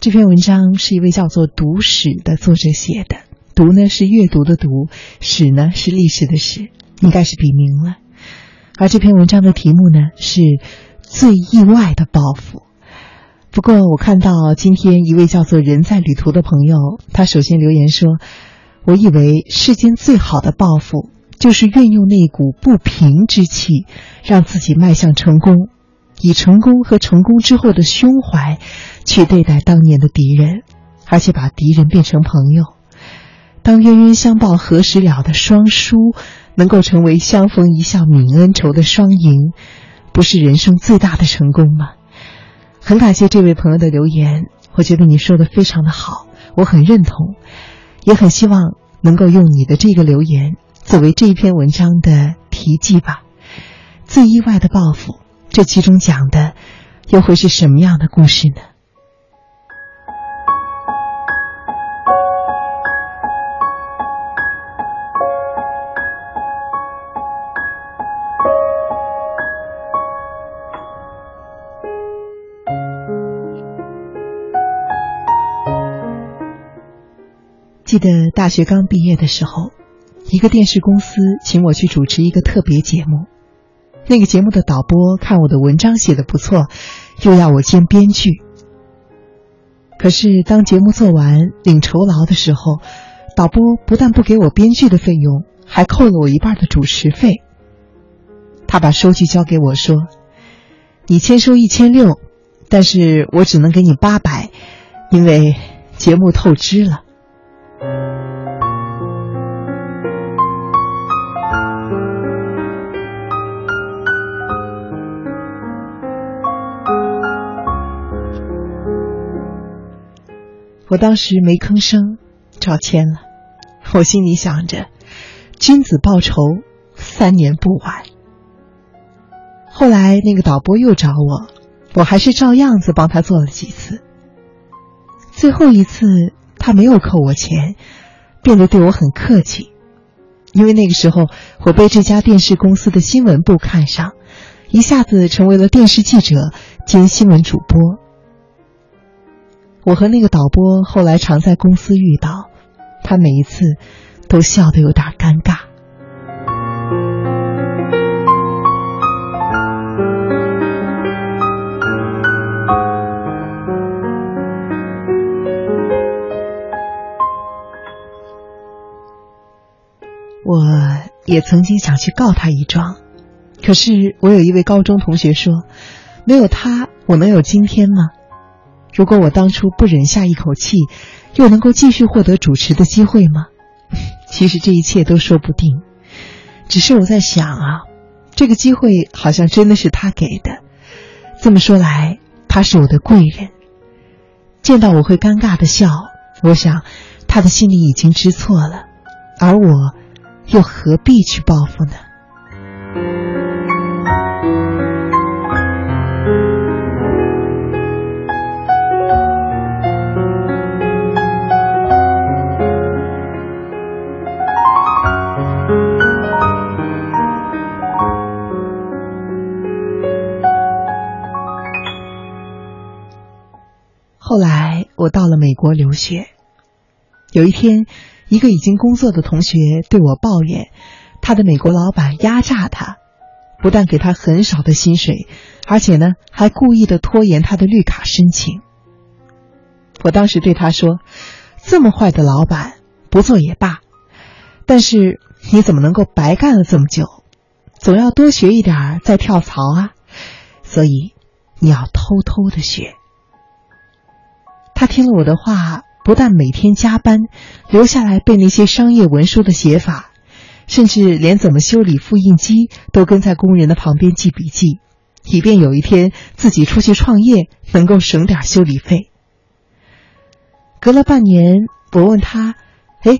这篇文章是一位叫做“读史”的作者写的，“读”呢是阅读的“读”，“史”呢是历史的“史”，应该是笔名了。而这篇文章的题目呢是“最意外的报复”。不过，我看到今天一位叫做“人在旅途”的朋友，他首先留言说：“我以为世间最好的报复，就是运用那股不平之气，让自己迈向成功，以成功和成功之后的胸怀。”去对待当年的敌人，而且把敌人变成朋友。当冤冤相报何时了的双输，能够成为相逢一笑泯恩仇的双赢，不是人生最大的成功吗？很感谢这位朋友的留言，我觉得你说的非常的好，我很认同，也很希望能够用你的这个留言作为这一篇文章的题记吧。最意外的报复，这其中讲的又会是什么样的故事呢？记得大学刚毕业的时候，一个电视公司请我去主持一个特别节目。那个节目的导播看我的文章写的不错，又要我兼编剧。可是当节目做完领酬劳的时候，导播不但不给我编剧的费用，还扣了我一半的主持费。他把收据交给我说：“你签收一千六，但是我只能给你八百，因为节目透支了。”我当时没吭声，照签了。我心里想着，君子报仇，三年不晚。后来那个导播又找我，我还是照样子帮他做了几次。最后一次，他没有扣我钱，变得对我很客气，因为那个时候我被这家电视公司的新闻部看上，一下子成为了电视记者兼新闻主播。我和那个导播后来常在公司遇到，他每一次都笑得有点尴尬。我也曾经想去告他一状，可是我有一位高中同学说：“没有他，我能有今天吗？”如果我当初不忍下一口气，又能够继续获得主持的机会吗？其实这一切都说不定。只是我在想啊，这个机会好像真的是他给的。这么说来，他是我的贵人。见到我会尴尬的笑，我想他的心里已经知错了，而我又何必去报复呢？留学，有一天，一个已经工作的同学对我抱怨，他的美国老板压榨他，不但给他很少的薪水，而且呢还故意的拖延他的绿卡申请。我当时对他说：“这么坏的老板，不做也罢，但是你怎么能够白干了这么久？总要多学一点再跳槽啊！所以你要偷偷的学。”他听了我的话，不但每天加班，留下来背那些商业文书的写法，甚至连怎么修理复印机都跟在工人的旁边记笔记，以便有一天自己出去创业能够省点修理费。隔了半年，我问他：“哎，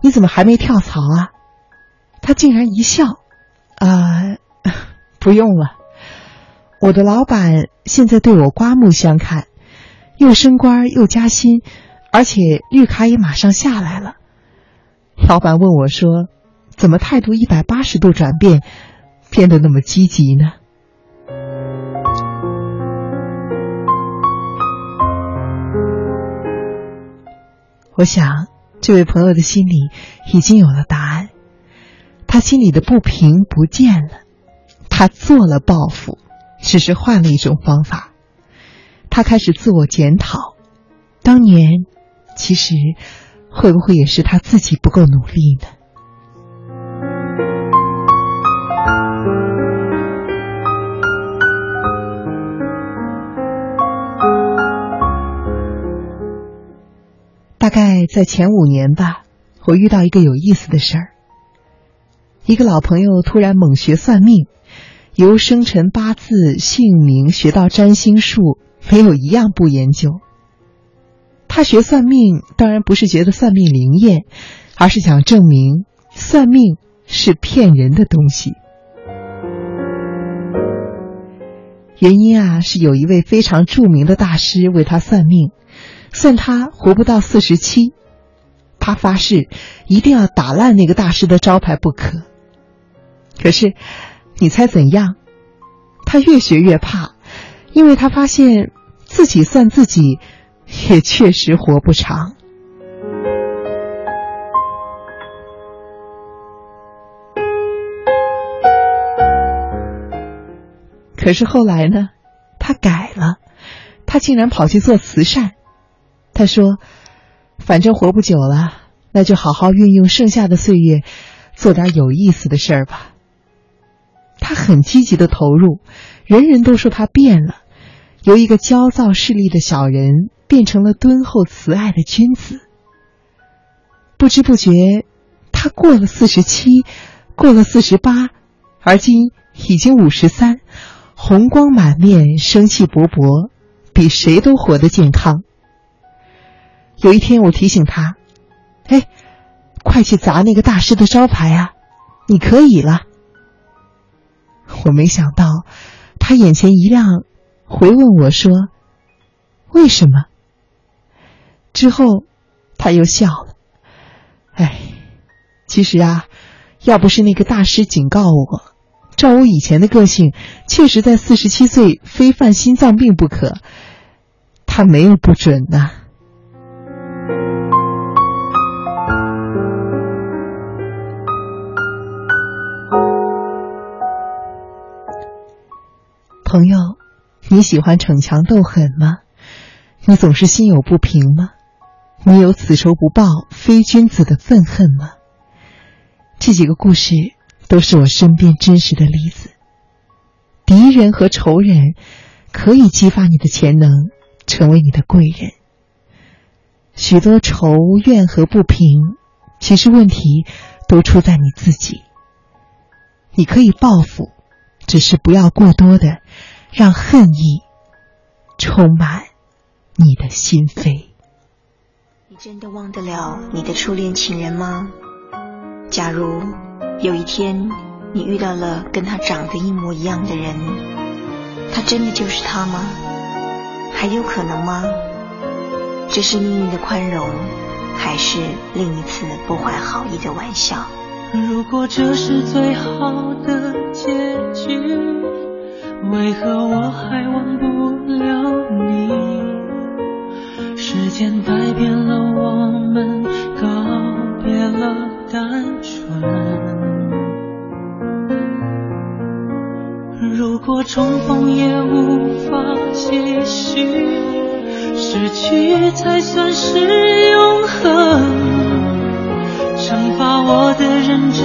你怎么还没跳槽啊？”他竟然一笑：“啊，不用了，我的老板现在对我刮目相看。”又升官又加薪，而且绿卡也马上下来了。老板问我说：“怎么态度一百八十度转变，变得那么积极呢？”我想，这位朋友的心里已经有了答案。他心里的不平不见了，他做了报复，只是换了一种方法。他开始自我检讨，当年其实会不会也是他自己不够努力呢？大概在前五年吧，我遇到一个有意思的事儿。一个老朋友突然猛学算命，由生辰八字、姓名学到占星术，没有一样不研究。他学算命当然不是觉得算命灵验，而是想证明算命是骗人的东西。原因啊，是有一位非常著名的大师为他算命。算他活不到四十七，他发誓一定要打烂那个大师的招牌不可。可是，你猜怎样？他越学越怕，因为他发现自己算自己也确实活不长。可是后来呢？他改了，他竟然跑去做慈善。他说：“反正活不久了，那就好好运用剩下的岁月，做点有意思的事儿吧。”他很积极的投入，人人都说他变了，由一个焦躁势利的小人变成了敦厚慈爱的君子。不知不觉，他过了四十七，过了四十八，而今已经五十三，红光满面，生气勃勃，比谁都活得健康。有一天，我提醒他：“哎，快去砸那个大师的招牌啊！你可以了。”我没想到，他眼前一亮，回问我说：“为什么？”之后，他又笑了。哎，其实啊，要不是那个大师警告我，照我以前的个性，确实在四十七岁非犯心脏病不可。他没有不准呐。朋友，你喜欢逞强斗狠吗？你总是心有不平吗？你有此仇不报非君子的愤恨吗？这几个故事都是我身边真实的例子。敌人和仇人可以激发你的潜能，成为你的贵人。许多仇怨和不平，其实问题都出在你自己。你可以报复。只是不要过多的让恨意充满你的心扉。你真的忘得了你的初恋情人吗？假如有一天你遇到了跟他长得一模一样的人，他真的就是他吗？还有可能吗？这是命运的宽容，还是另一次不怀好意的玩笑？如果这是最好的结局，为何我还忘不了你？时间改变了我们，告别了单纯。如果重逢也无法继续，失去才算是永恒。惩罚我的认真，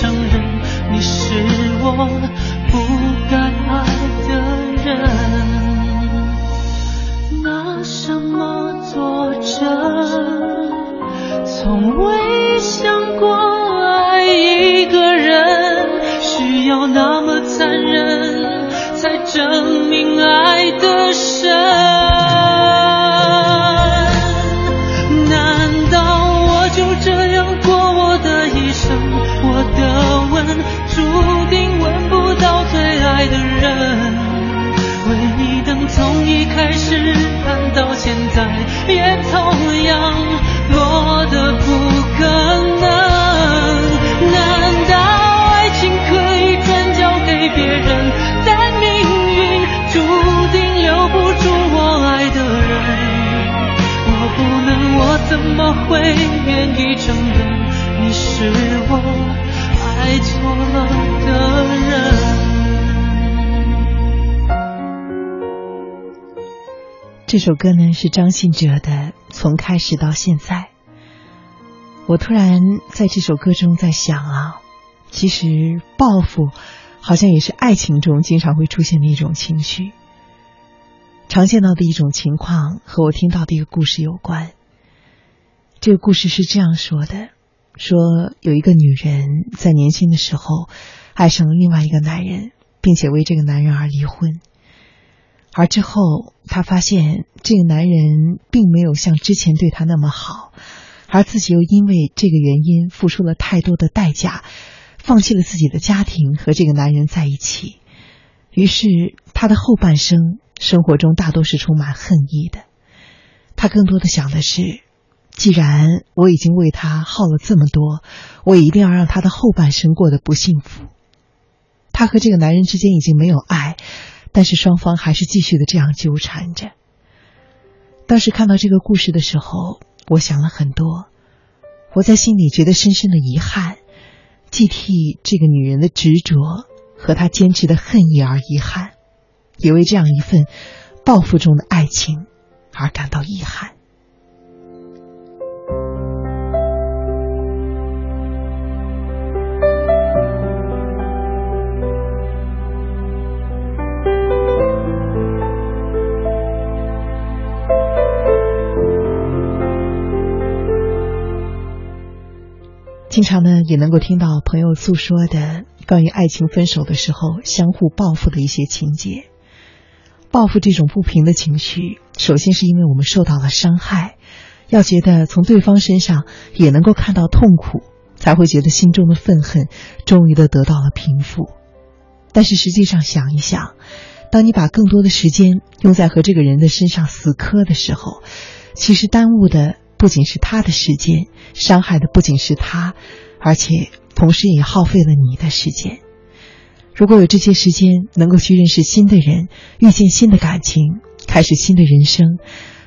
承认你是我不该爱的人？拿什么作证？从未想过爱一个人需要那么残忍，才证明爱的深。开始看到现在，也同样落得不这首歌呢是张信哲的《从开始到现在》。我突然在这首歌中在想啊，其实报复好像也是爱情中经常会出现的一种情绪。常见到的一种情况和我听到的一个故事有关。这个故事是这样说的：说有一个女人在年轻的时候爱上了另外一个男人，并且为这个男人而离婚。而之后，她发现这个男人并没有像之前对她那么好，而自己又因为这个原因付出了太多的代价，放弃了自己的家庭和这个男人在一起。于是，她的后半生生活中大多是充满恨意的。她更多的想的是，既然我已经为他耗了这么多，我一定要让他的后半生过得不幸福。她和这个男人之间已经没有爱。但是双方还是继续的这样纠缠着。当时看到这个故事的时候，我想了很多，我在心里觉得深深的遗憾，既替这个女人的执着和她坚持的恨意而遗憾，也为这样一份报复中的爱情而感到遗憾。经常呢，也能够听到朋友诉说的关于爱情分手的时候相互报复的一些情节。报复这种不平的情绪，首先是因为我们受到了伤害，要觉得从对方身上也能够看到痛苦，才会觉得心中的愤恨终于的得到了平复。但是实际上想一想，当你把更多的时间用在和这个人的身上死磕的时候，其实耽误的。不仅是他的时间，伤害的不仅是他，而且同时也耗费了你的时间。如果有这些时间，能够去认识新的人，遇见新的感情，开始新的人生，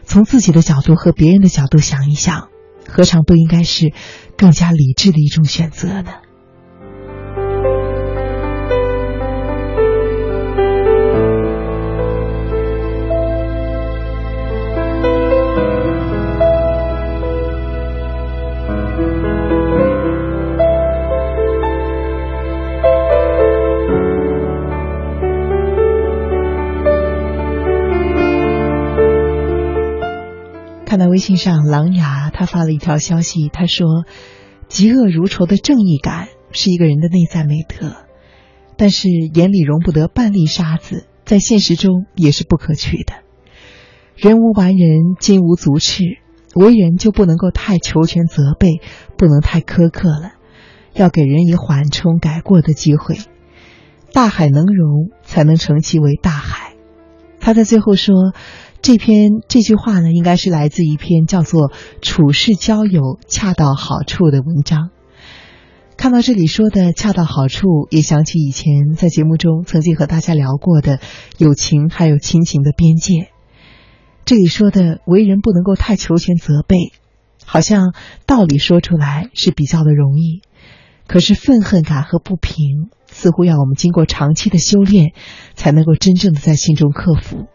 从自己的角度和别人的角度想一想，何尝不应该是更加理智的一种选择呢？看到微信上狼牙他发了一条消息，他说：“嫉恶如仇的正义感是一个人的内在美德，但是眼里容不得半粒沙子，在现实中也是不可取的。人无完人，金无足赤，为人就不能够太求全责备，不能太苛刻了，要给人以缓冲改过的机会。大海能容，才能成其为大海。他在最后说，这篇这句话呢，应该是来自一篇叫做《处世交友恰到好处》的文章。看到这里说的恰到好处，也想起以前在节目中曾经和大家聊过的友情还有亲情的边界。这里说的为人不能够太求全责备，好像道理说出来是比较的容易，可是愤恨感和不平似乎要我们经过长期的修炼才能够真正的在心中克服。